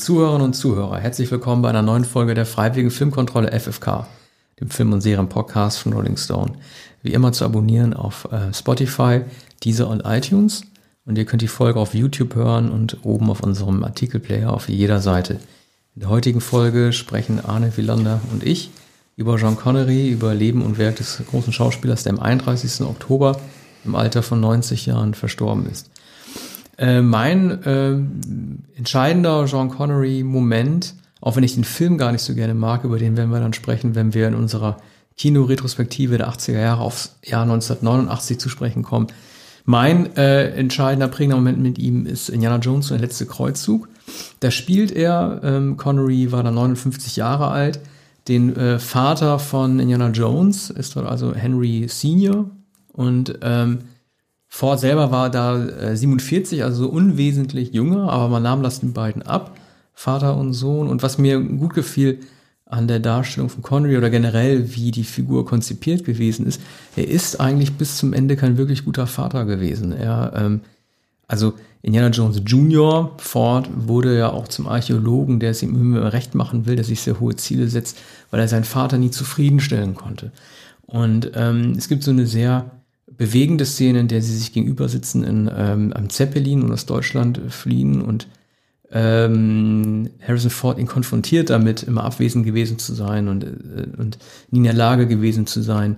Zuhörerinnen und Zuhörer, herzlich willkommen bei einer neuen Folge der Freiwilligen Filmkontrolle FFK, dem Film- und Serienpodcast von Rolling Stone. Wie immer zu abonnieren auf äh, Spotify, Deezer und iTunes. Und ihr könnt die Folge auf YouTube hören und oben auf unserem Artikelplayer auf jeder Seite. In der heutigen Folge sprechen Arne Wielander und ich über Jean Connery, über Leben und Werk des großen Schauspielers, der am 31. Oktober im Alter von 90 Jahren verstorben ist. Äh, mein äh, entscheidender Jean Connery-Moment, auch wenn ich den Film gar nicht so gerne mag, über den werden wir dann sprechen, wenn wir in unserer Kinoretrospektive der 80er Jahre aufs Jahr 1989 zu sprechen kommen. Mein äh, entscheidender, prägender Moment mit ihm ist Indiana Jones und der letzte Kreuzzug. Da spielt er, ähm, Connery war da 59 Jahre alt, den äh, Vater von Indiana Jones, ist dort also Henry Senior. Und ähm, Ford selber war da äh, 47, also so unwesentlich jünger, aber man nahm das den beiden ab, Vater und Sohn. Und was mir gut gefiel an der Darstellung von Connery oder generell, wie die Figur konzipiert gewesen ist, er ist eigentlich bis zum Ende kein wirklich guter Vater gewesen. Er, ähm, also Indiana Jones Jr., Ford, wurde ja auch zum Archäologen, der es ihm immer recht machen will, der sich sehr hohe Ziele setzt, weil er seinen Vater nie zufriedenstellen konnte. Und ähm, es gibt so eine sehr bewegende Szene, in der sie sich gegenüber sitzen in, ähm, am Zeppelin und aus Deutschland fliehen und ähm, Harrison Ford ihn konfrontiert damit, immer abwesend gewesen zu sein und, äh, und nie in der Lage gewesen zu sein,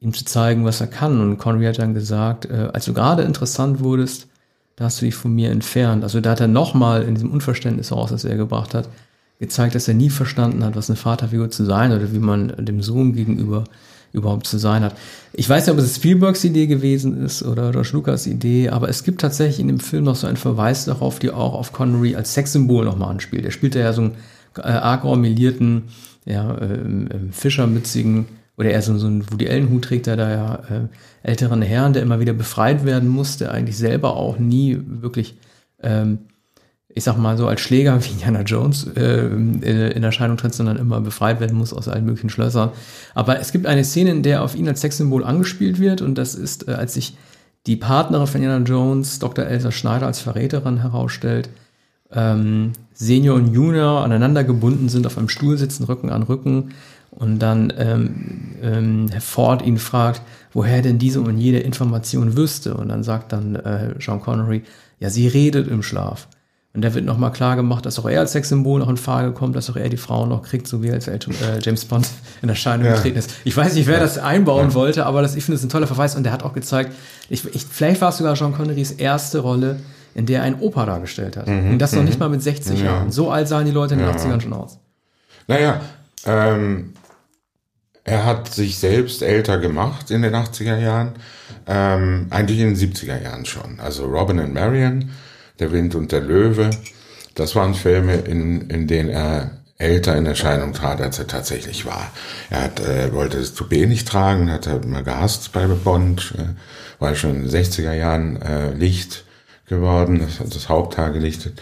ihm zu zeigen, was er kann. Und Connery hat dann gesagt, äh, als du gerade interessant wurdest, da hast du dich von mir entfernt. Also da hat er nochmal in diesem Unverständnis heraus, das er gebracht hat, gezeigt, dass er nie verstanden hat, was eine Vaterfigur zu sein oder wie man dem Sohn gegenüber überhaupt zu sein hat. Ich weiß nicht, ob es Spielbergs Idee gewesen ist oder George Lucas Idee, aber es gibt tatsächlich in dem Film noch so einen Verweis darauf, die auch auf Connery als Sexsymbol nochmal anspielt. Er spielt ja so einen äh, arg romilierten, ja, äh, Fischermützigen oder eher so, so einen Woody Allen-Hut trägt, der da ja äh, älteren Herrn, der immer wieder befreit werden musste, eigentlich selber auch nie wirklich ähm, ich sag mal so als Schläger wie Indiana Jones äh, in Erscheinung tritt, sondern immer befreit werden muss aus allen möglichen Schlössern. Aber es gibt eine Szene, in der auf ihn als Sexsymbol angespielt wird und das ist, äh, als sich die Partnerin von Indiana Jones, Dr. Elsa Schneider, als Verräterin herausstellt, ähm, Senior und Junior aneinander gebunden sind, auf einem Stuhl sitzen, Rücken an Rücken und dann ähm, ähm, Herr Ford ihn fragt, woher denn diese und jede Information wüsste und dann sagt dann äh, Sean Connery, ja, sie redet im Schlaf. Und da wird nochmal klar gemacht, dass auch er als Sexsymbol noch in Frage kommt, dass auch er die Frauen noch kriegt, so wie als äh, James Bond in Erscheinung ja. getreten ist. Ich weiß nicht, wer das einbauen ja. wollte, aber das, ich finde es ein toller Verweis und der hat auch gezeigt, ich, ich, vielleicht war es sogar Jean Connerys erste Rolle, in der er einen Opa dargestellt hat. Mhm. Und das noch mhm. nicht mal mit 60 ja. Jahren. So alt sahen die Leute in den 80ern schon aus. Naja, ähm, er hat sich selbst älter gemacht in den 80er Jahren, ähm, eigentlich in den 70er Jahren schon. Also Robin and Marion der Wind und der Löwe. Das waren Filme, in, in denen er älter in Erscheinung trat, als er tatsächlich war. Er hat, äh, wollte das Toupet nicht tragen, hat er immer gehasst bei Bond, äh, war schon in den 60er Jahren äh, Licht geworden, das, das Haupthaar gelichtet.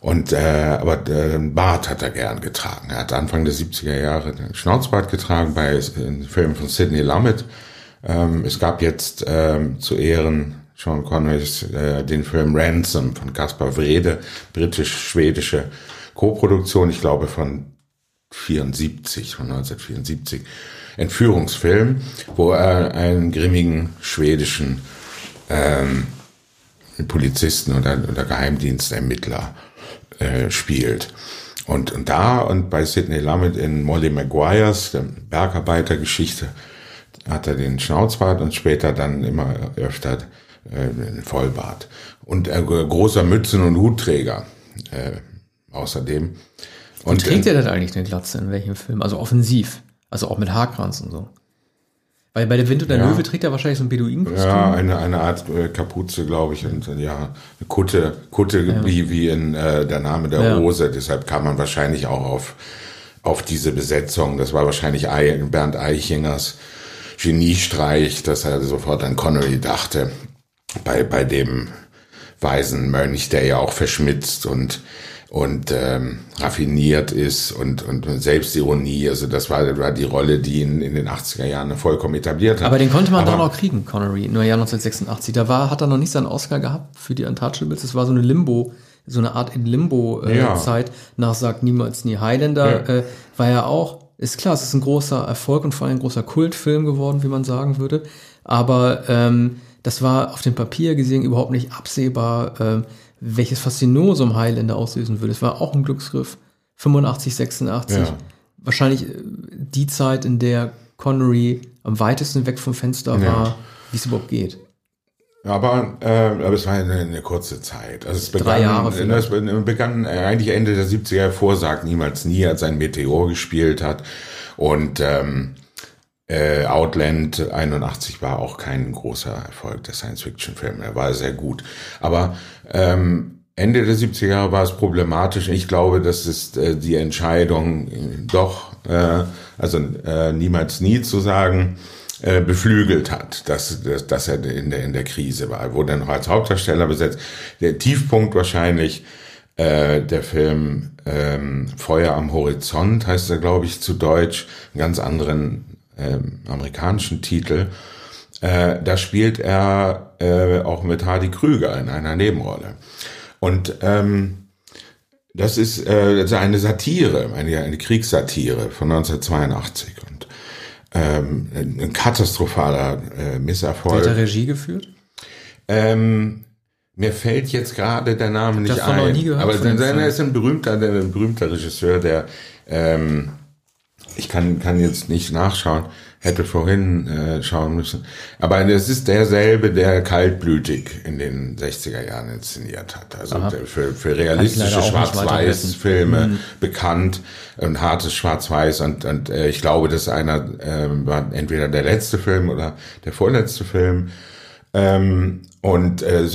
Und äh, aber äh, Bart hat er gern getragen. Er hat Anfang der 70er Jahre den Schnauzbart getragen bei Filmen von Sidney Lumet. Ähm, es gab jetzt ähm, zu Ehren Sean Connerys äh, den Film Ransom von Caspar Wrede, britisch-schwedische Co-Produktion, ich glaube von 74, von 1974, Entführungsfilm, wo er einen grimmigen schwedischen ähm, Polizisten oder, oder Geheimdienstermittler äh, spielt. Und, und da und bei Sidney Lumet in Molly Maguires, der Bergarbeitergeschichte, hat er den Schnauzbart und später dann immer öfter äh, Vollbart. Und äh, großer Mützen- und Hutträger äh, außerdem. Und Wie trägt er denn eigentlich eine Glatze in welchem Film? Also offensiv. Also auch mit Haarkranz und so. Weil bei der Wind und der ja. Löwe trägt er wahrscheinlich so ein Beduinenkostüm. Ja, eine, eine Art äh, Kapuze, glaube ich. Und ja, eine Kutte, Kutte ja. wie, wie in äh, der Name der ja. Rose. Deshalb kam man wahrscheinlich auch auf, auf diese Besetzung. Das war wahrscheinlich Bernd Eichingers Geniestreich, dass er sofort an Connery dachte bei, bei dem weisen Mönch, der ja auch verschmitzt und und ähm, raffiniert ist und, und Selbstironie. Also das war, war die Rolle, die ihn in den 80er Jahren vollkommen etabliert hat. Aber den konnte man Aber, doch noch kriegen, Connery, nur Jahr 1986. Da war, hat er noch nicht seinen Oscar gehabt für die Untouchables. Das war so eine Limbo so eine Art in Limbo-Zeit Ja. nach Sagt Niemals Nie Highlander, Ja. äh, war ja auch, ist klar, es ist ein großer Erfolg und vor allem ein großer Kultfilm geworden, wie man sagen würde. Aber ähm, das war auf dem Papier gesehen überhaupt nicht absehbar, ähm, welches Faszinosum Highlander auslösen würde. Es war auch ein Glücksgriff. 85, 86. Ja. Wahrscheinlich äh, die Zeit, in der Connery am weitesten weg vom Fenster Ja. war, wie es überhaupt geht. Aber, äh, aber es war eine, eine kurze Zeit. Also es begann, Drei Jahre vielleicht. es begann äh, eigentlich Ende der 70er vorsagt niemals nie, als ein Meteor gespielt hat. Und ähm, äh, Outland 81 war auch kein großer Erfolg der Science-Fiction-Film. Er war sehr gut. Aber ähm, Ende der 70er Jahre war es problematisch. Ich glaube, das ist äh, die Entscheidung äh, doch, äh, also äh, niemals nie zu sagen, äh, beflügelt hat, dass, dass, dass er in der, in der Krise war. Er wurde noch als Hauptdarsteller besetzt. Der Tiefpunkt wahrscheinlich äh, der Film ähm, Feuer am Horizont heißt er, glaube ich, zu Deutsch, einen ganz anderen ähm, amerikanischen Titel. Äh, da spielt er äh, auch mit Hardy Krüger in einer Nebenrolle. Und ähm, das ist äh, eine Satire, eine, eine Kriegssatire von 1982 und ähm, ein, katastrophaler äh, Misserfolg. Hat er Regie geführt? Ähm, mir fällt jetzt gerade der Name nicht Davon noch ein. nie gehört aber er ist ein berühmter, ein berühmter Regisseur, der ähm, ich kann, kann jetzt nicht nachschauen, hätte vorhin äh, schauen müssen. Aber es ist derselbe, der kaltblütig in den 60er Jahren inszeniert hat. Also der für, für realistische Schwarz-Weiß-Filme bekannt. Ein hartes Schwarz-Weiß und, und äh, ich glaube, das einer, ähm, war entweder der letzte Film oder der vorletzte Film. Ähm, und äh,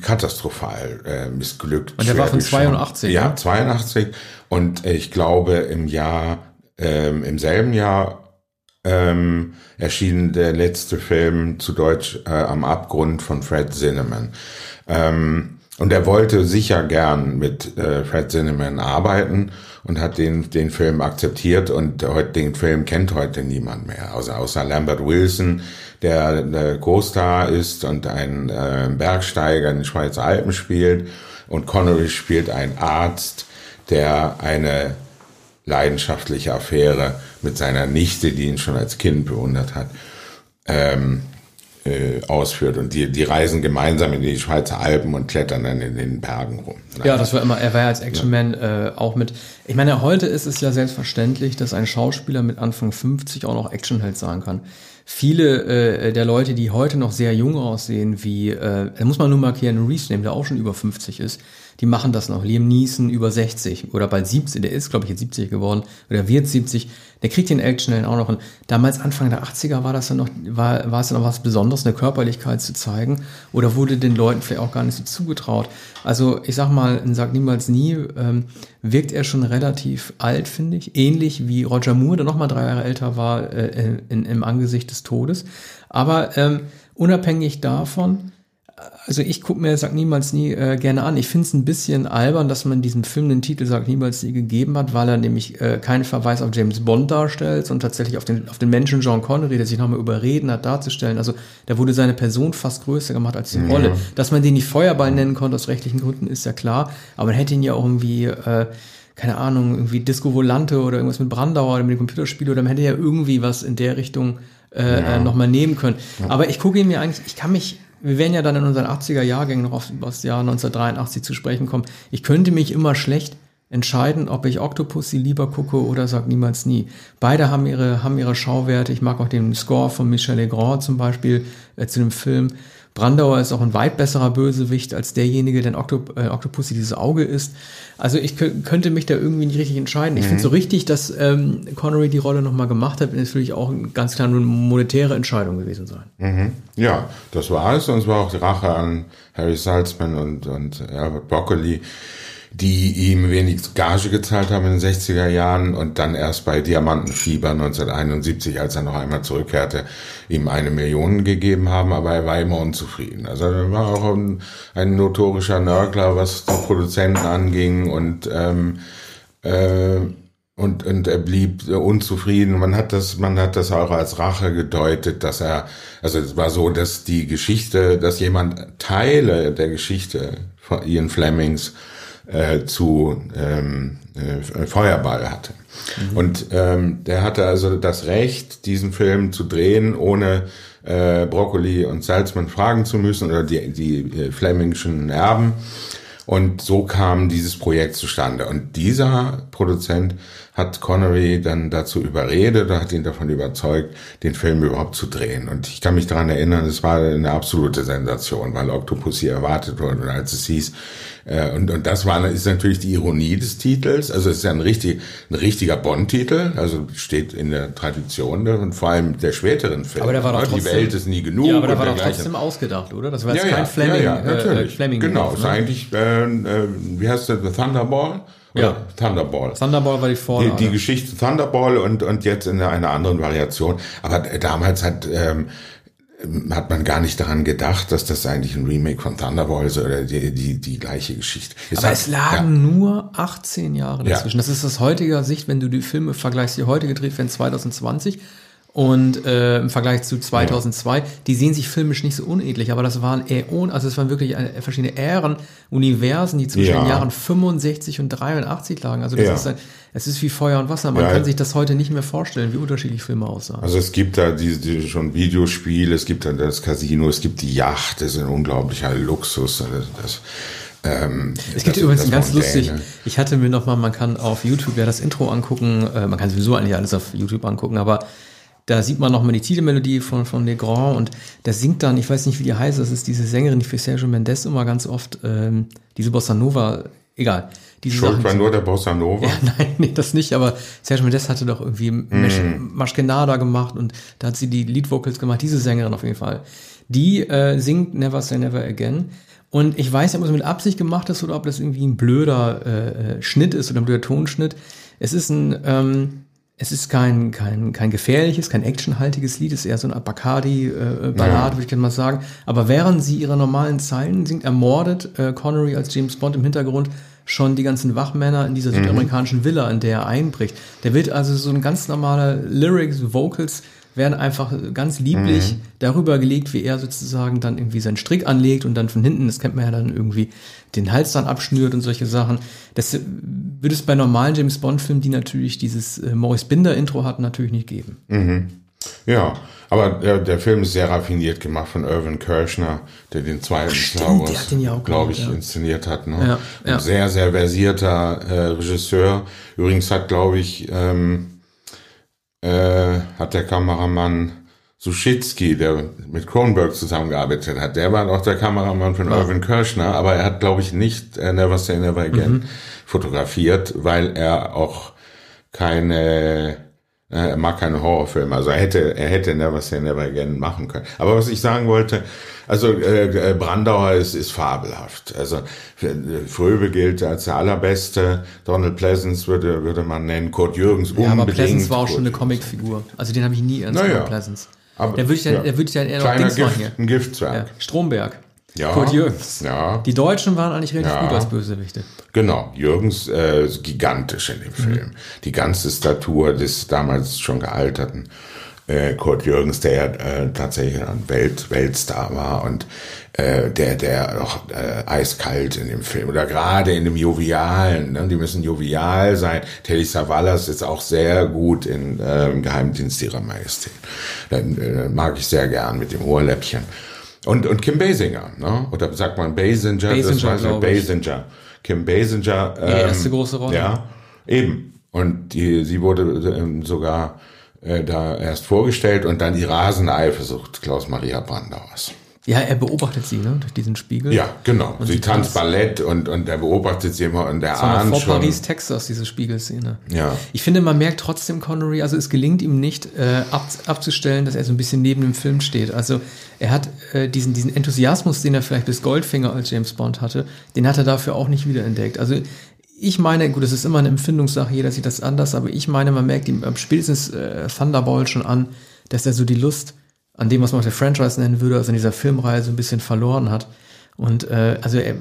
katastrophal äh, missglückt. Und der war von schwer geschaut. 82, Ja, ne? 82. Und äh, ich glaube, im Jahr, ähm, im selben Jahr ähm, erschien der letzte Film zu Deutsch äh, am Abgrund von Fred Zinnemann. Ähm, und er wollte sicher gern mit äh, Fred Zinnemann arbeiten und hat den, den Film akzeptiert und heute, den Film kennt heute niemand mehr, außer, außer Lambert Wilson, der der Co-Star ist und ein äh, Bergsteiger in den Schweizer Alpen spielt und Connery spielt einen Arzt, der eine leidenschaftliche Affäre mit seiner Nichte, die ihn schon als Kind bewundert hat, ähm, äh, ausführt. Und die, die reisen gemeinsam in die Schweizer Alpen und klettern dann in den Bergen rum. Ja, das war immer, er war ja als Actionman äh, auch mit. Ich meine, heute ist es ja selbstverständlich, dass ein Schauspieler mit Anfang 50 auch noch Actionheld sein kann. Viele äh, der Leute, die heute noch sehr jung aussehen, wie, äh, da muss man nur mal Keanu Reeves nehmen, der auch schon über 50 ist, die machen das noch. Liam Neeson über 60 oder bald 70, der ist, glaube ich, jetzt 70 geworden oder wird 70, der kriegt den Actionheld auch noch. Und damals, Anfang der 80er, war das dann noch, war, war es dann noch was Besonderes, eine Körperlichkeit zu zeigen oder wurde den Leuten vielleicht auch gar nicht so zugetraut. Also ich sag mal, in Sag niemals nie ähm, wirkt er schon relativ alt, finde ich. Ähnlich wie Roger Moore, der noch mal drei Jahre älter war äh, in, im Angesicht des Todes. Aber ähm, unabhängig davon, also ich gucke mir Sag niemals nie äh, gerne an. Ich finde es ein bisschen albern, dass man diesem Film den Titel Sag niemals nie gegeben hat, weil er nämlich äh, keinen Verweis auf James Bond darstellt, sondern tatsächlich auf den, auf den Menschen John Connery, der sich nochmal überreden hat, darzustellen. Also da wurde seine Person fast größer gemacht als die Rolle. Dass man den nicht Feuerball nennen konnte aus rechtlichen Gründen, ist ja klar. Aber man hätte ihn ja auch irgendwie... Äh, keine Ahnung, irgendwie Disco Volante oder irgendwas mit Brandauer oder mit dem Computerspiel oder man hätte ja irgendwie was in der Richtung äh, ja. nochmal nehmen können. Aber ich gucke ihn mir eigentlich, ich kann mich, wir werden ja dann in unseren 80er Jahrgängen noch auf, auf das Jahr 1983 zu sprechen kommen. Ich könnte mich immer schlecht entscheiden, ob ich Octopussy lieber gucke oder sag niemals nie. Beide haben ihre, haben ihre Schauwerte. Ich mag auch den Score von Michel Legrand zum Beispiel äh, zu dem Film. Brandauer ist auch ein weit besserer Bösewicht als derjenige, der in Octop äh, Octopussy dieses Auge ist. Also ich könnte mich da irgendwie nicht richtig entscheiden. Ich mhm. finde so richtig, dass ähm, Connery die Rolle nochmal gemacht hat, ist natürlich auch eine ganz klar eine monetäre Entscheidung gewesen sein. Mhm. Ja, das war es und es war auch die Rache an Harry Salzman und, und Albert Broccoli, die ihm wenig Gage gezahlt haben in den 60er Jahren und dann erst bei Diamantenfieber 1971, als er noch einmal zurückkehrte, ihm eine Million gegeben haben, aber er war immer unzufrieden. Also er war auch ein, ein notorischer Nörgler, was die Produzenten anging und ähm, äh, und, und er blieb unzufrieden. Man hat das, man hat das auch als Rache gedeutet, dass er, also es war so, dass die Geschichte, dass jemand Teile der Geschichte von Ian Flemings äh, zu ähm, äh, Feuerball hatte. Mhm. Und ähm, der hatte also das Recht, diesen Film zu drehen, ohne äh, Broccoli und Salzman fragen zu müssen oder die, die äh, Flemingschen Erben. Und so kam dieses Projekt zustande. Und dieser Produzent hat Connery dann dazu überredet oder hat ihn davon überzeugt, den Film überhaupt zu drehen. Und ich kann mich daran erinnern, es war eine absolute Sensation, weil Octopussy erwartet wurde und als es hieß, äh, und, und das war, ist natürlich die Ironie des Titels. Also es ist ja ein, richtig, ein richtiger Bond-Titel, also steht in der Tradition und vor allem der späteren Filme. Aber der war doch trotzdem, Die Welt ist nie genug. Ja, aber der war doch trotzdem ausgedacht, oder? Das war jetzt ja, kein ja, Fleming. Ja, ja, natürlich. Äh, Fleming genau, ist ne? eigentlich, äh, äh, wie heißt der, The Thunderball? Oder Ja. Thunderball. Thunderball war die Die, Vorlage. die Geschichte Thunderball und, und jetzt in einer anderen Variation. Aber damals hat, ähm, hat man gar nicht daran gedacht, dass das eigentlich ein Remake von Thunderball ist oder die, die, die gleiche Geschichte. Aber hat- es lagen nur 18 Jahre Ja. dazwischen. Das ist aus heutiger Sicht, wenn du die Filme vergleichst, die heute gedreht werden, 2020 und äh, im Vergleich zu 2002, die sehen sich filmisch nicht so unähnlich, aber das waren Äon, also es waren wirklich eine, verschiedene Ähren, Universen, die zwischen Ja. den Jahren 65 und 83 lagen. Also das Ja. ist ein, es ist wie Feuer und Wasser. Man Ja. kann sich das heute nicht mehr vorstellen, wie unterschiedlich Filme aussahen. Also es gibt da diese, diese schon Videospiele, es gibt da das Casino, es gibt die Yacht, das ist ein unglaublicher Luxus. Das, das, ähm, Es gibt das- übrigens das ganz lustig, ich hatte mir noch mal, man kann auf YouTube ja das Intro angucken, äh, man kann sowieso eigentlich alles auf YouTube angucken, aber da sieht man noch mal die Titelmelodie von, von Legrand und der singt dann, ich weiß nicht, wie die heißt, das ist diese Sängerin, die für Sergio Mendes immer ganz oft, ähm, diese Bossa Nova, egal. Diese Schuld Sachen war nur der Bossa Nova. Ja, nein, nee, das nicht, aber Sergio Mendes hatte doch irgendwie Mm. Maschkenada gemacht und da hat sie die Lead-Vocals gemacht, diese Sängerin auf jeden Fall. Die äh, singt Never Say Never Again. Und ich weiß nicht, ob es mit Absicht gemacht ist oder ob das irgendwie ein blöder äh, äh, Schnitt ist oder ein blöder Tonschnitt. Es ist ein, ähm, es ist kein, kein, kein gefährliches, kein actionhaltiges Lied, es ist eher so eine Bacardi-Ballade, würde ich gerne mal sagen. Aber während sie ihre normalen Zeilen singt, ermordet äh, Connery als James Bond im Hintergrund schon die ganzen Wachmänner in dieser südamerikanischen Villa, in der er einbricht. Der wird also so ein ganz normaler Lyrics, Vocals werden einfach ganz lieblich darüber gelegt, wie er sozusagen dann irgendwie seinen Strick anlegt und dann von hinten, das kennt man ja dann irgendwie, den Hals dann abschnürt und solche Sachen. Das würde es bei normalen James Bond-Filmen, die natürlich dieses äh, Maurice Binder-Intro hatten, natürlich nicht geben. Ja, aber der, der Film ist sehr raffiniert gemacht von Irvin Kershner, der den zweiten Star Wars, glaube ich, ja. inszeniert hat. Ne? Ja, ja. Ein sehr, sehr versierter äh, Regisseur. Übrigens hat, glaube ich, ähm, äh, hat der Kameramann Suschitzky, der mit Kronberg zusammengearbeitet hat, der war auch der Kameramann von Irvin Kershner, aber er hat, glaube ich, nicht äh, Never Say Never Again Mhm. fotografiert, weil er auch keine er mag keine Horrorfilme, also er hätte, er hätte Never Say Never Again machen können. Aber was ich sagen wollte, also äh, äh, Brandauer ist, ist fabelhaft. Also äh, Fröbe gilt als der allerbeste, Donald Pleasance würde, würde man nennen, Kurt Jürgens Ja, aber unbedingt. Pleasance war auch schon eine. Comicfigur. Also den habe ich nie ernst Naja. genommen, Pleasance. Aber- der würde ich dann, ja. der würde ich dann eher noch Kleiner Dings machen Gift, hier. ein Giftzwerg. Ja, Stromberg. Ja. Kurt Jürgens. Ja. Die Deutschen waren eigentlich relativ Ja. gut als Bösewichte. Genau, Jürgens äh, gigantisch in dem Film. Die ganze Statur des damals schon gealterten äh, Kurt Jürgens, der äh, tatsächlich ein Welt, Weltstar war und äh, der, der auch äh, eiskalt in dem Film oder gerade in dem Jovialen, ne? die müssen jovial sein. Telly Savalas ist auch sehr gut in äh, im Geheimdienst ihrer Majestät. Dann äh, mag ich sehr gern mit dem Ohrläppchen. Und, und Kim Basinger, ne? oder sagt man Basinger, das Basinger, glaub ich. Basinger. Kim Basinger. Ähm, erste große Rolle. Ja, eben. Und die, sie wurde ähm, sogar äh, da erst vorgestellt und dann die rasende Eifersucht Klaus-Maria Brandauers. Ja, er beobachtet sie, ne, durch diesen Spiegel. Ja, genau. Und sie sie tanzt Ballett und, und er beobachtet sie immer und der Das ahnt vor schon. Paris, Texas, diese Spiegelszene. Ja. Ich finde, man merkt trotzdem Connery, also es gelingt ihm nicht äh, ab, abzustellen, dass er so ein bisschen neben dem Film steht. Also er hat äh, diesen, diesen Enthusiasmus, den er vielleicht bis Goldfinger als James Bond hatte, den hat er dafür auch nicht wiederentdeckt. Also ich meine, gut, das ist immer eine Empfindungssache, jeder sieht das anders, aber ich meine, man merkt ihm ab spätestens äh, Thunderball schon an, dass er so die Lust an dem, was man heute Franchise nennen würde, also in dieser Filmreihe so ein bisschen verloren hat. Und äh, also er,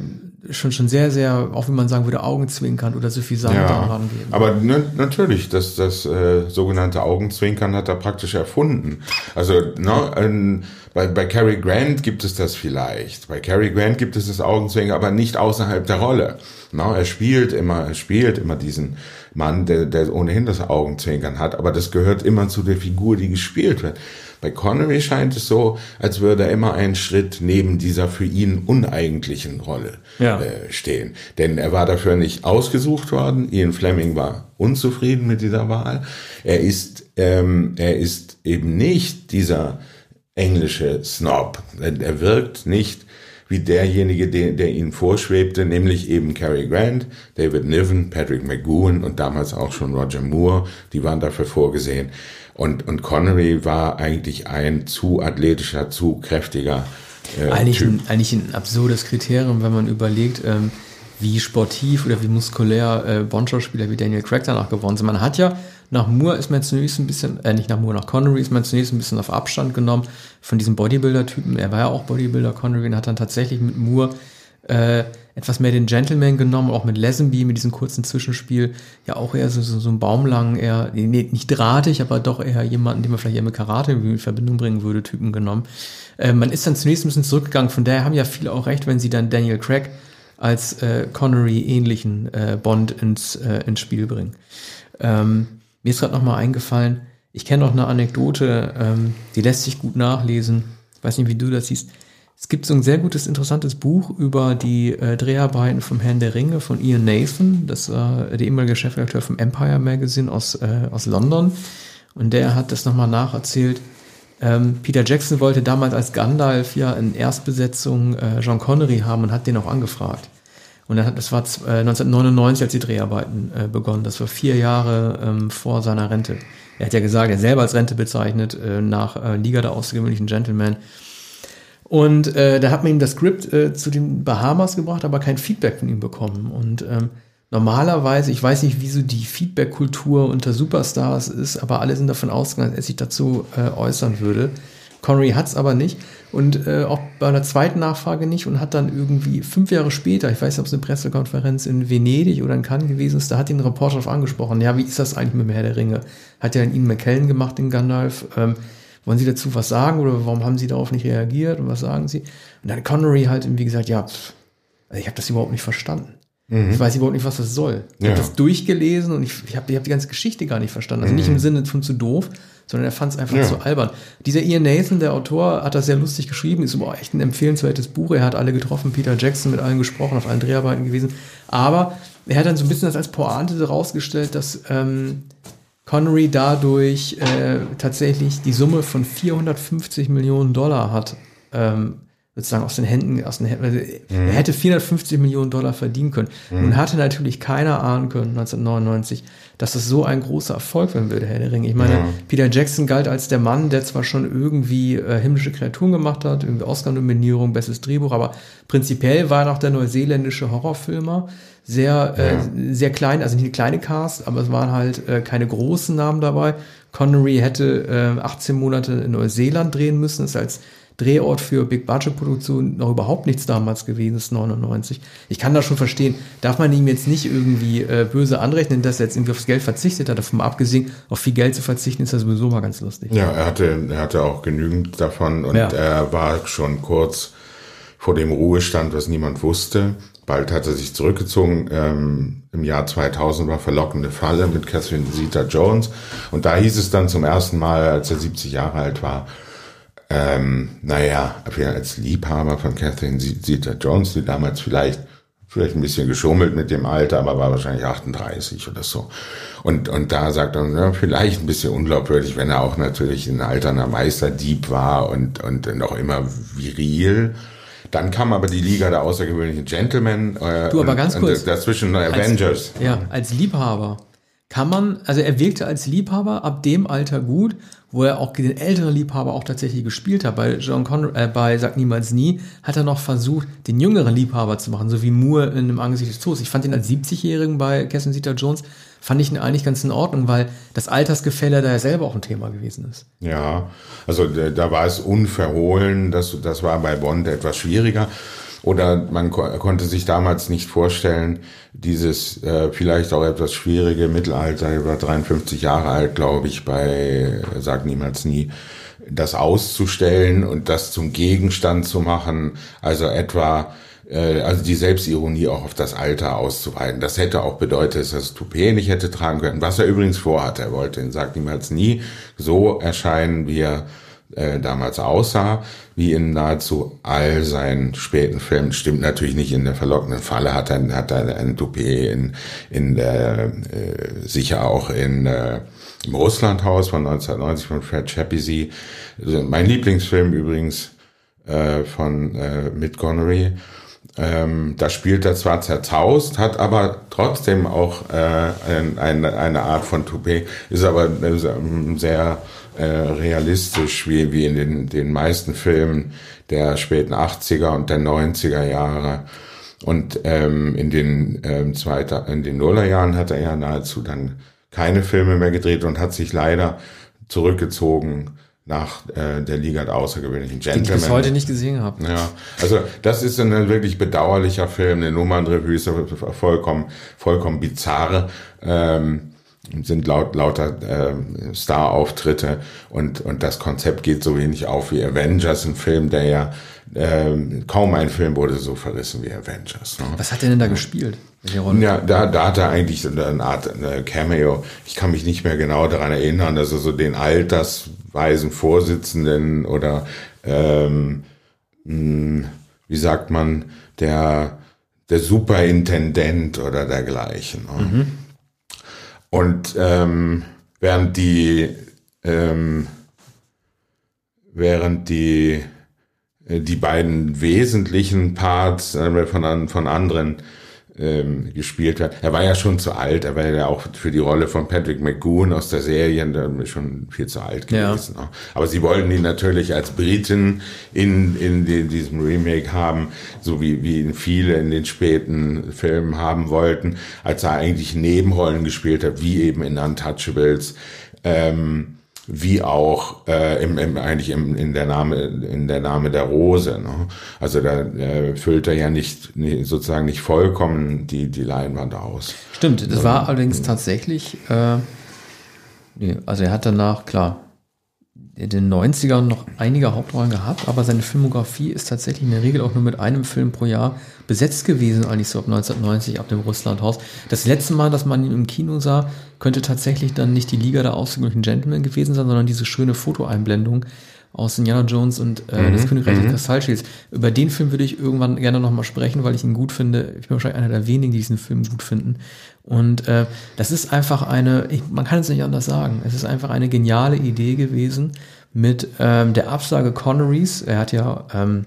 schon, schon sehr, sehr, auch wie man sagen würde, Augenzwinkern oder so viel Sand Ja, daran geben. aber ne, natürlich, das, das äh, sogenannte Augenzwinkern hat er praktisch erfunden. Also ne, ähm, bei, bei Cary Grant gibt es das vielleicht. Bei Cary Grant gibt es das Augenzwinkern, aber nicht außerhalb der Rolle. Ne, er spielt immer, er spielt immer diesen Mann, der, der ohnehin das Augenzwinkern hat, aber das gehört immer zu der Figur, die gespielt wird. Bei Connery scheint es so, als würde er immer einen Schritt neben dieser für ihn uneigentlichen Rolle Ja. äh, stehen. Denn er war dafür nicht ausgesucht worden. Ian Fleming war unzufrieden mit dieser Wahl. Er ist, ähm, er ist eben nicht dieser englische Snob. Er er wirkt nicht wie derjenige, der, der ihnen vorschwebte, nämlich eben Cary Grant, David Niven, Patrick McGowan und damals auch schon Roger Moore, die waren dafür vorgesehen. Und, und Connery war eigentlich ein zu athletischer, zu kräftiger äh, eigentlich, Typ. ein, eigentlich ein absurdes Kriterium, wenn man überlegt, ähm, wie sportiv oder wie muskulär äh, Bond-Schauspieler wie Daniel Craig danach geworden sind. Man hat ja, nach Moore ist man zunächst ein bisschen, äh, nicht nach Moore, nach Connery ist man zunächst ein bisschen auf Abstand genommen von diesem Bodybuilder-Typen. Er war ja auch Bodybuilder, Connery, und hat dann tatsächlich mit Moore äh, etwas mehr den Gentleman genommen, auch mit Lazenby, mit diesem kurzen Zwischenspiel, ja auch eher so, so, so einen baumlangen, eher, nee, nicht drahtig, aber doch eher jemanden, den man vielleicht eher mit Karate in Verbindung bringen würde, Typen genommen. Äh, man ist dann zunächst ein bisschen zurückgegangen, von daher haben ja viele auch recht, wenn sie dann Daniel Craig als äh, Connery-ähnlichen äh, Bond ins, äh, ins Spiel bringen. Ähm, mir ist gerade noch mal eingefallen, ich kenne noch eine Anekdote, ähm, die lässt sich gut nachlesen. Ich weiß nicht, wie du das siehst. Es gibt so ein sehr gutes, interessantes Buch über die äh, Dreharbeiten vom Herrn der Ringe von Ian Nathan, das war der ehemalige Chefredakteur vom Empire Magazine aus, äh, aus London. Und der hat das nochmal nacherzählt. Ähm, Peter Jackson wollte damals als Gandalf ja in Erstbesetzung äh, John Connery haben und hat den auch angefragt. Und das war z- äh, 1999, als die Dreharbeiten äh, begonnen. Das war vier Jahre ähm, vor seiner Rente. Er hat ja gesagt, er selber als Rente bezeichnet, äh, nach äh, Liga der außergewöhnlichen Gentlemen. Und äh, da hat man ihm das Skript äh, zu den Bahamas gebracht, aber kein Feedback von ihm bekommen. Und ähm, normalerweise, ich weiß nicht, wieso die Feedback-Kultur unter Superstars ist, aber alle sind davon ausgegangen, dass er sich dazu äh, äußern würde. Connery hat's aber nicht und äh, auch bei einer zweiten Nachfrage nicht und hat dann irgendwie fünf Jahre später, ich weiß nicht, ob es eine Pressekonferenz in Venedig oder in Cannes gewesen ist, da hat ihn ein Reporter darauf angesprochen, ja, wie ist das eigentlich mit dem Herr der Ringe? Hat ja Ian McKellen gemacht, den Gandalf. Ähm, wollen Sie dazu was sagen oder warum haben Sie darauf nicht reagiert und was sagen Sie? Und dann Connery halt irgendwie gesagt, ja, pff, also ich habe das überhaupt nicht verstanden. Ich weiß überhaupt nicht, was das soll. Ich Ja. habe das durchgelesen und ich, ich habe ich hab die ganze Geschichte gar nicht verstanden. Also nicht im Sinne von zu doof, sondern er fand es einfach Ja. zu albern. Dieser Ian Nathan, der Autor, hat das sehr lustig geschrieben, ist aber echt ein empfehlenswertes Buch. Er hat alle getroffen, Peter Jackson mit allen gesprochen, auf allen Dreharbeiten gewesen. Aber er hat dann so ein bisschen das als Pointe so rausgestellt, dass ähm, Connery dadurch äh, tatsächlich die Summe von 450 Millionen Dollar hat, ähm, sozusagen aus den Händen, aus den Händen, also er hätte 450 Millionen Dollar verdienen können. Nun hatte natürlich keiner ahnen können, 1999, dass das so ein großer Erfolg werden würde, Herr der Ringe. Ich meine, Ja. Peter Jackson galt als der Mann, der zwar schon irgendwie äh, himmlische Kreaturen gemacht hat, irgendwie Oscar-Nominierung, bestes Drehbuch, aber prinzipiell war er noch der neuseeländische Horrorfilmer. Sehr, äh, sehr klein, also nicht eine kleine Cast, aber es waren halt äh, keine großen Namen dabei. Connery hätte äh, 18 Monate in Neuseeland drehen müssen, ist als Drehort für Big Budget Produktion noch überhaupt nichts damals gewesen, ist 99. Ich kann das schon verstehen. Darf man ihm jetzt nicht irgendwie äh, böse anrechnen, dass er jetzt irgendwie aufs Geld verzichtet hat, davon abgesehen, auf viel Geld zu verzichten, ist das sowieso mal ganz lustig. Ja, er hatte, er hatte auch genügend davon und Ja. er war schon kurz vor dem Ruhestand, was niemand wusste. Bald hat er sich zurückgezogen. Ähm, Im Jahr 2000 war Verlockende Falle mit Catherine Zeta-Jones. Und da hieß es dann zum ersten Mal, als er 70 Jahre alt war, ähm, naja, als Liebhaber von Catherine Zeta-Jones, die damals vielleicht vielleicht ein bisschen geschummelt mit dem Alter, aber war wahrscheinlich 38 oder so. Und, und da sagt er, ja, vielleicht ein bisschen unglaubwürdig, wenn er auch natürlich ein alternder Meisterdieb war und, und noch immer viril. Dann kam aber die Liga der außergewöhnlichen Gentlemen. Äh, Du, aber und, ganz kurz. dazwischen Avengers. Ja, als Liebhaber kann man, also er wirkte als Liebhaber ab dem Alter gut, wo er auch den älteren Liebhaber auch tatsächlich gespielt hat. Bei John Connery, äh, bei Sag niemals nie, hat er noch versucht, den jüngeren Liebhaber zu machen, so wie Moore in dem Angesicht des Todes. Ich fand ihn als 70-Jährigen bei Catherine Zeta-Jones, fand ich ihn eigentlich ganz in Ordnung, weil das Altersgefälle da ja selber auch ein Thema gewesen ist. Ja, also da, da war es unverhohlen, das, das war bei Bond etwas schwieriger. Oder man ko konnte sich damals nicht vorstellen, dieses äh, vielleicht auch etwas schwierige Mittelalter, über 53 Jahre alt, glaube ich, bei Sag niemals nie, das auszustellen und das zum Gegenstand zu machen. Also etwa äh, also die Selbstironie auch auf das Alter auszuweiten. Das hätte auch bedeutet, dass das Toupet nicht hätte tragen können, was er übrigens vorhatte. Er wollte in Sagt niemals nie so erscheinen, wie er äh, damals aussah, wie in nahezu all seinen späten Filmen. Stimmt natürlich nicht in der verlockenden Falle, hat er, hat er ein Toupet in, in der, äh, sicher auch in, äh, im Russlandhaus von 1990 von Fred Chappie. Also mein Lieblingsfilm übrigens äh, von äh, mit Connery. Ähm, da spielt er zwar zerzaust, hat aber trotzdem auch äh, ein, eine, eine Art von Toupet, ist aber äh, sehr äh, realistisch, wie, wie in den, den meisten Filmen der späten 80er und der 90er Jahre. Und ähm, in den ähm, zweiter, in den Nullerjahren hat er ja nahezu dann keine Filme mehr gedreht und hat sich leider zurückgezogen nach äh, der Liga der außergewöhnlichen Gentlemen. Die ich bis heute nicht gesehen habe. Ja, also das ist ein wirklich bedauerlicher Film. Eine Nummernrevue ist vollkommen, vollkommen bizarr. Ähm, sind laut, lauter äh, Star-Auftritte und, und das Konzept geht so wenig auf wie Avengers, ein Film, der ja äh, kaum ein Film wurde so verrissen wie Avengers. Ne? Was hat er denn da gespielt? Ja, da, da hat er eigentlich eine Art eine Cameo. Ich kann mich nicht mehr genau daran erinnern, dass er so den altersweisen Vorsitzenden oder ähm, mh, hm, wie sagt man, der, der Superintendent oder dergleichen. Ne? Mhm. Und ähm, während die ähm, während die äh, die beiden wesentlichen Parts äh, von, von anderen ähm, gespielt hat. Er war ja schon zu alt, er war ja auch für die Rolle von Patrick McGoon aus der Serie schon viel zu alt gewesen. Ja. Aber sie wollten ihn natürlich als Briten in, in, in diesem Remake haben, so wie, wie ihn viele in den späten Filmen haben wollten, als er eigentlich Nebenrollen gespielt hat, wie eben in Untouchables. Ähm, wie auch äh, im, im, eigentlich im, in der Name in der Name der Rose. Ne? Also da äh, füllt er ja nicht sozusagen nicht vollkommen die die Leinwand aus. Stimmt, das war allerdings tatsächlich. Äh, also er hat danach klar in den 90ern noch einige Hauptrollen gehabt, aber seine Filmografie ist tatsächlich in der Regel auch nur mit einem Film pro Jahr besetzt gewesen, eigentlich so ab 1990 ab dem Russlandhaus. Das letzte Mal, dass man ihn im Kino sah, könnte tatsächlich dann nicht die Liga der ausgeglichen Gentlemen gewesen sein, sondern diese schöne Fotoeinblendung aus Indiana Jones und äh, mhm, das Königreich des mhm. Kristallschilds. Über den Film würde ich irgendwann gerne nochmal sprechen, weil ich ihn gut finde. Ich bin wahrscheinlich einer der wenigen, die diesen Film gut finden. Und äh, das ist einfach eine, ich, man kann es nicht anders sagen, es ist einfach eine geniale Idee gewesen mit ähm, der Absage Connerys. Er hat ja ähm,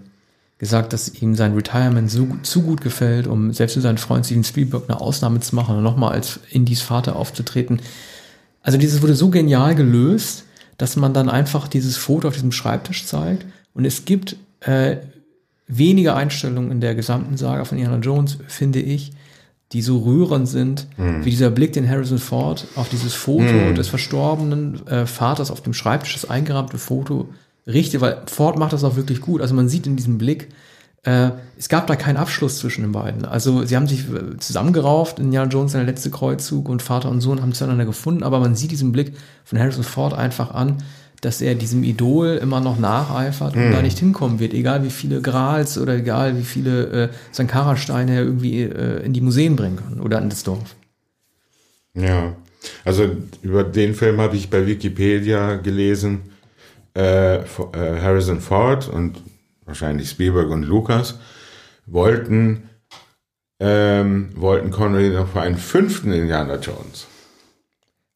gesagt, dass ihm sein Retirement so, zu gut gefällt, um selbst für seinen Freund Steven Spielberg eine Ausnahme zu machen und nochmal als Indies Vater aufzutreten. Also dieses wurde so genial gelöst, dass man dann einfach dieses Foto auf diesem Schreibtisch zeigt und es gibt äh, wenige Einstellungen in der gesamten Saga von Indiana Jones, finde ich, die so rührend sind, mhm. wie dieser Blick, den Harrison Ford auf dieses Foto mhm. des verstorbenen äh, Vaters auf dem Schreibtisch, das eingerahmte Foto, richtig, weil Ford macht das auch wirklich gut. Also man sieht in diesem Blick, äh, es gab da keinen Abschluss zwischen den beiden. Also sie haben sich äh, zusammengerauft in Jan Jones seiner letzte Kreuzzug und Vater und Sohn haben zueinander gefunden, aber man sieht diesen Blick von Harrison Ford einfach an, dass er diesem Idol immer noch nacheifert und mm. da nicht hinkommen wird, egal wie viele Grals oder egal wie viele äh, Sankara-Steine er irgendwie äh, in die Museen bringen kann oder in das Dorf. Ja, also über den Film habe ich bei Wikipedia gelesen, äh, äh, Harrison Ford und wahrscheinlich Spielberg und Lucas wollten, ähm, wollten Connery noch für einen fünften Indiana Jones.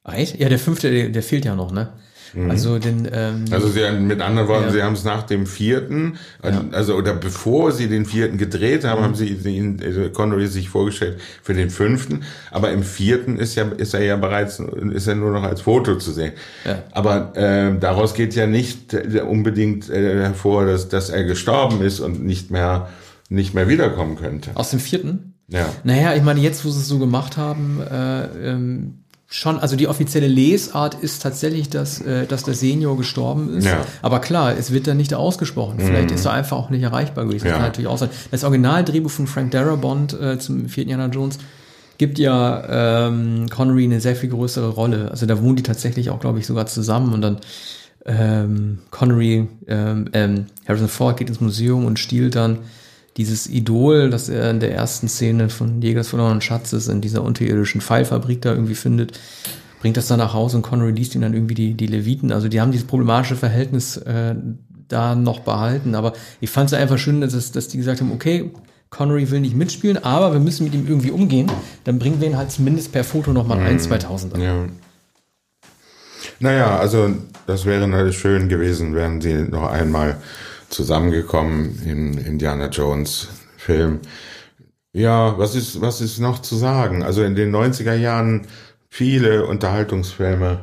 Echt? Ja, der fünfte, der, der fehlt ja noch, ne? Mhm. Also den. Ähm, also sie haben, mit anderen Worten, ja. sie haben es nach dem vierten, ja. also oder bevor sie den vierten gedreht haben, mhm. haben sie ihn also Connery sich vorgestellt für den fünften. Aber im vierten ist ja ist er ja bereits ist er nur noch als Foto zu sehen. Ja. Aber äh, daraus geht ja nicht äh, unbedingt äh, hervor, dass dass er gestorben ist und nicht mehr nicht mehr wiederkommen könnte. Aus dem vierten? Ja. Naja, ich meine, jetzt, wo sie es so gemacht haben, äh, ähm, schon, also die offizielle Lesart ist tatsächlich, dass, äh, dass der Senior gestorben ist. Ja. Aber klar, es wird dann nicht ausgesprochen. Vielleicht ist er einfach auch nicht erreichbar gewesen. Das Ja. kann natürlich auch sein. Das Originaldrehbuch von Frank Darabont äh, zum vierten Indiana Jones gibt ja ähm, Connery eine sehr viel größere Rolle. Also da wohnen die tatsächlich auch, glaube ich, sogar zusammen und dann ähm, Connery, ähm, ähm, Harrison Ford geht ins Museum und stiehlt dann dieses Idol, das er in der ersten Szene von Jägers verlorenen Schatzes in dieser unterirdischen Pfeilfabrik da irgendwie findet, bringt das dann nach Hause und Connery liest ihm dann irgendwie die, die Leviten. Also die haben dieses problematische Verhältnis äh, da noch behalten. Aber ich fand es einfach schön, dass, dass die gesagt haben, okay, Connery will nicht mitspielen, aber wir müssen mit ihm irgendwie umgehen. Dann bringen wir ihn halt zumindest per Foto nochmal ein, 2000 an. Ja. Naja, also das wäre natürlich schön gewesen, wären sie noch einmal zusammengekommen im Indiana Jones Film. Ja, was ist, was ist noch zu sagen? Also in den 90er Jahren viele Unterhaltungsfilme,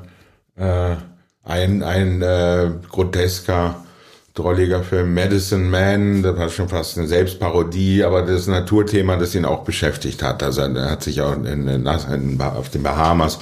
äh, ein, ein äh, grotesker, drolliger Film, Medicine Man, das war schon fast eine Selbstparodie, aber das Naturthema, das ihn auch beschäftigt hat. Also er hat sich auch in, in, in, auf den Bahamas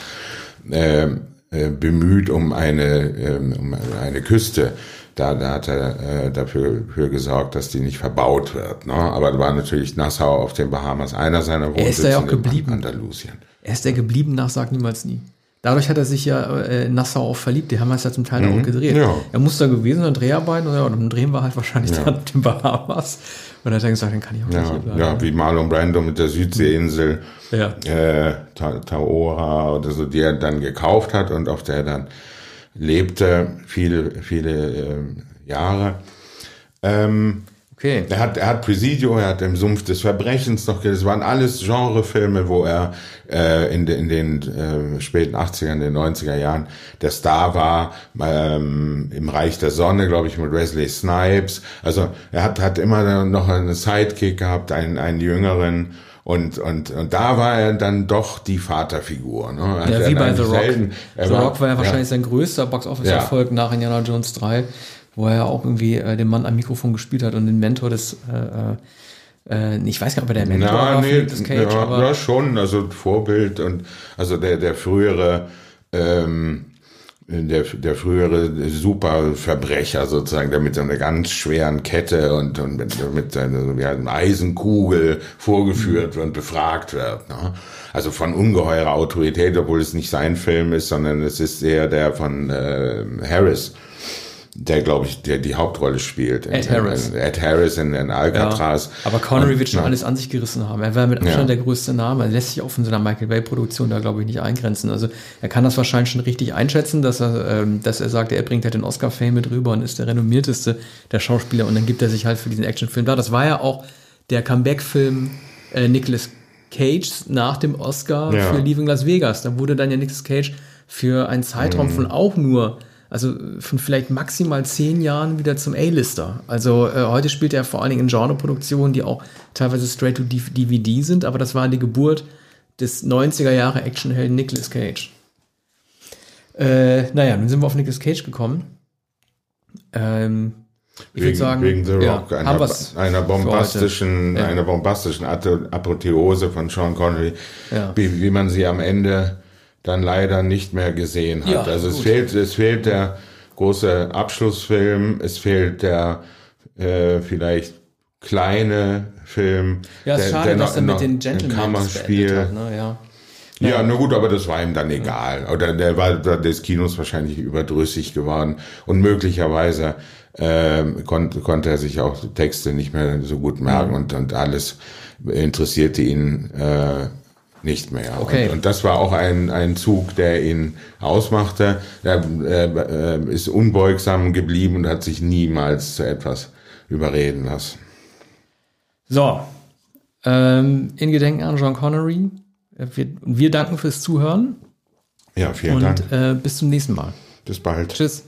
äh, äh, bemüht um eine, ähm, um eine Küste. Da, da hat er äh, dafür für gesorgt, dass die nicht verbaut wird. Ne? Aber da war natürlich Nassau auf den Bahamas einer seiner Er ist da ja auch in geblieben. Andalusien. Er ist der geblieben nach Sagt niemals nie. Dadurch hat er sich ja äh, in Nassau auch verliebt. Die haben das ja zum Teil auch gedreht. Ja. Er muss da gewesen sein, Dreharbeiten, und ja, dann drehen wir halt wahrscheinlich dann auf den Bahamas. Und dann hat er gesagt, dann kann ich auch nicht Ja, hier bleiben. ja, wie Marlon Brando mit der Südseeinsel Ja. äh, Ta Taora oder so, die er dann gekauft hat und auf der er dann lebte viele, viele ähm, Jahre. Ähm, Okay. er hat, er hat Presidio, er hat im Sumpf des Verbrechens noch, das waren alles Genrefilme, wo er äh, in, de, in den äh, späten 80er, den 90er Jahren der Star war, ähm, im Reich der Sonne, glaube ich, mit Wesley Snipes. Also er hat, hat immer noch einen Sidekick gehabt, einen, einen jüngeren. Und, und, und da war er dann doch die Vaterfigur. Ne? Er Ja, wie bei The Rock. selten- The Rock war ja wahrscheinlich ja. sein größter Box-Office-Erfolg nach Indiana Jones 3, wo er ja auch irgendwie äh, den Mann am Mikrofon gespielt hat und den Mentor des, äh, äh, ich weiß gar nicht, ob er der Mentor Ja, war nee, Nicolas Cage, ja, aber ja, schon, also Vorbild und also der, der frühere, ähm, der, der frühere Superverbrecher sozusagen, der mit so einer ganz schweren Kette und, und mit, mit seiner einer Eisenkugel vorgeführt und befragt wird. Ne? Also von ungeheurer Autorität, obwohl es nicht sein Film ist, sondern es ist eher der von äh, Harris, der glaube ich, der die Hauptrolle spielt. Ed Harris. In, Ed Harris in, in Alcatraz. Ja, aber Connery Und, wird schon ja. alles an sich gerissen haben. Er war mit Abstand Ja. der größte Name. Er lässt sich auch von seiner Michael Bay-Produktion da, glaube ich, nicht eingrenzen. Also er kann das wahrscheinlich schon richtig einschätzen, dass er, ähm, dass er sagt, er bringt halt den Oscar-Fame mit rüber und ist der renommierteste der Schauspieler und dann gibt er sich halt für diesen Actionfilm da. Das war ja auch der Comeback-Film äh, Nicolas Cage nach dem Oscar für Leaving Las Vegas. Da wurde dann ja Nicolas Cage für einen Zeitraum Mhm. von auch nur also von vielleicht maximal zehn Jahren wieder zum A-Lister. Also äh, heute spielt er vor allen Dingen in Genreproduktionen, die auch teilweise straight to DVD sind, aber das war die Geburt des 90er Jahre Actionhelden Nicolas Cage. Äh, naja, nun sind wir auf Nicolas Cage gekommen. Ähm, ich würde wegen, sagen, wegen The ja, Rock, haben einer, einer bombastischen. Ja. einer bombastischen Apotheose von Sean Connery, Ja. wie, wie man sie am Ende dann leider nicht mehr gesehen hat. Ja, also es gut. fehlt, es fehlt der große Abschlussfilm, es fehlt der äh, vielleicht kleine Film, Ja, es ist schade, dass er mit den Gentlemen Kammerspiel. Hat, ne? ja. Ja, na gut, aber das war ihm dann egal. Oder der war des Kinos wahrscheinlich überdrüssig geworden. Und möglicherweise ähm, konnte, konnte er sich auch Texte nicht mehr so gut merken und, und alles interessierte ihn äh, nicht mehr. Okay. Und, und das war auch ein, ein Zug, der ihn ausmachte. Er äh, ist unbeugsam geblieben und hat sich niemals zu etwas überreden lassen. So, ähm, in Gedenken an John Connery. Wir, wir danken fürs Zuhören Ja, vielen Dank. und äh, bis zum nächsten Mal. Bis bald. Tschüss.